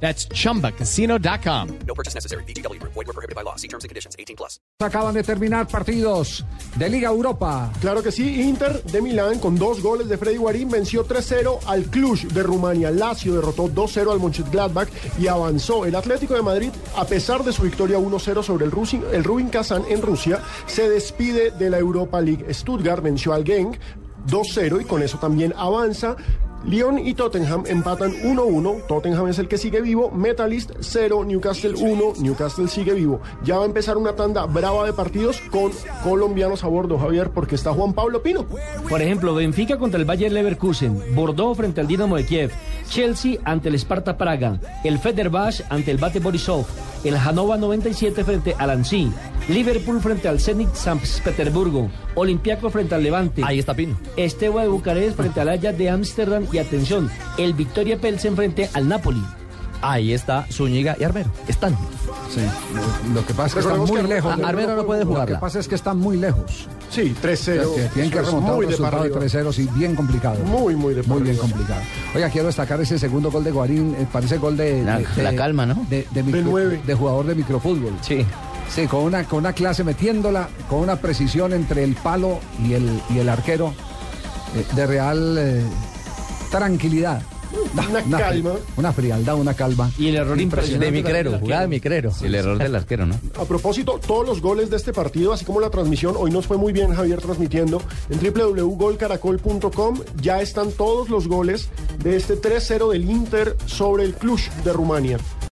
That's chumbacasino.com. No purchase necessary. BGW. Void were prohibited by law. See terms and conditions. 18 plus. Acaban de terminar partidos de Liga Europa. Claro que sí, Inter de Milán con dos goles de Freddy Guarín venció 3-0 al Cluj de Rumania. Lazio derrotó 2-0 al Mönchengladbach y avanzó. El Atlético de Madrid, a pesar de su victoria 1-0 sobre el, Rusin, el Rubin Kazan en Rusia, se despide de la Europa League. Stuttgart venció al Genk 2-0 y con eso también avanza. Lyon y Tottenham empatan 1-1. Tottenham es el que sigue vivo. Metalist 0, Newcastle 1. Newcastle sigue vivo. Ya va a empezar una tanda brava de partidos con colombianos a bordo, Javier, porque está Juan Pablo Pino. Por ejemplo, Benfica contra el Bayer Leverkusen, Bordeaux frente al Dinamo de Kiev, Chelsea ante el Sparta Praga, el Fenerbahce ante el Bate Borisov, el Hanova 97 frente al Ansi, Liverpool frente al Zenit San Petersburgo, Olympiacos frente al Levante. Ahí está Pino. Esteban de Bucarest frente al Ajax de Ámsterdam y atención, el Victoria Pelsen frente al Napoli. Ahí está Zúñiga y Armero. Están. Sí, lo, lo que pasa es que están muy que lejos. Ar- Armero no puede Lo que pasa es que están muy lejos. Sí, 3-0. Que tienen que remontar un de resultado de para 3-0, sí, bien complicado. Muy, muy de Muy bien complicado. Oiga, quiero destacar ese segundo gol de Guarín, eh, parece gol de... La- de- la de- calma, ¿no? De, de, micro- de jugador de microfútbol. Sí. Sí, con una, con una clase metiéndola, con una precisión entre el palo y el, y el arquero eh, de real eh, tranquilidad. Una fri- calma. Una frialdad, una calma. Y el error impresionante. De Micrero, jugada de. Micrero. El error del arquero, ¿no? A propósito, todos los goles de este partido, así como la transmisión, hoy nos fue muy bien Javier transmitiendo en www.golcaracol.com. Ya están todos los goles de este 3-0 del Inter sobre el Cluj de Rumania.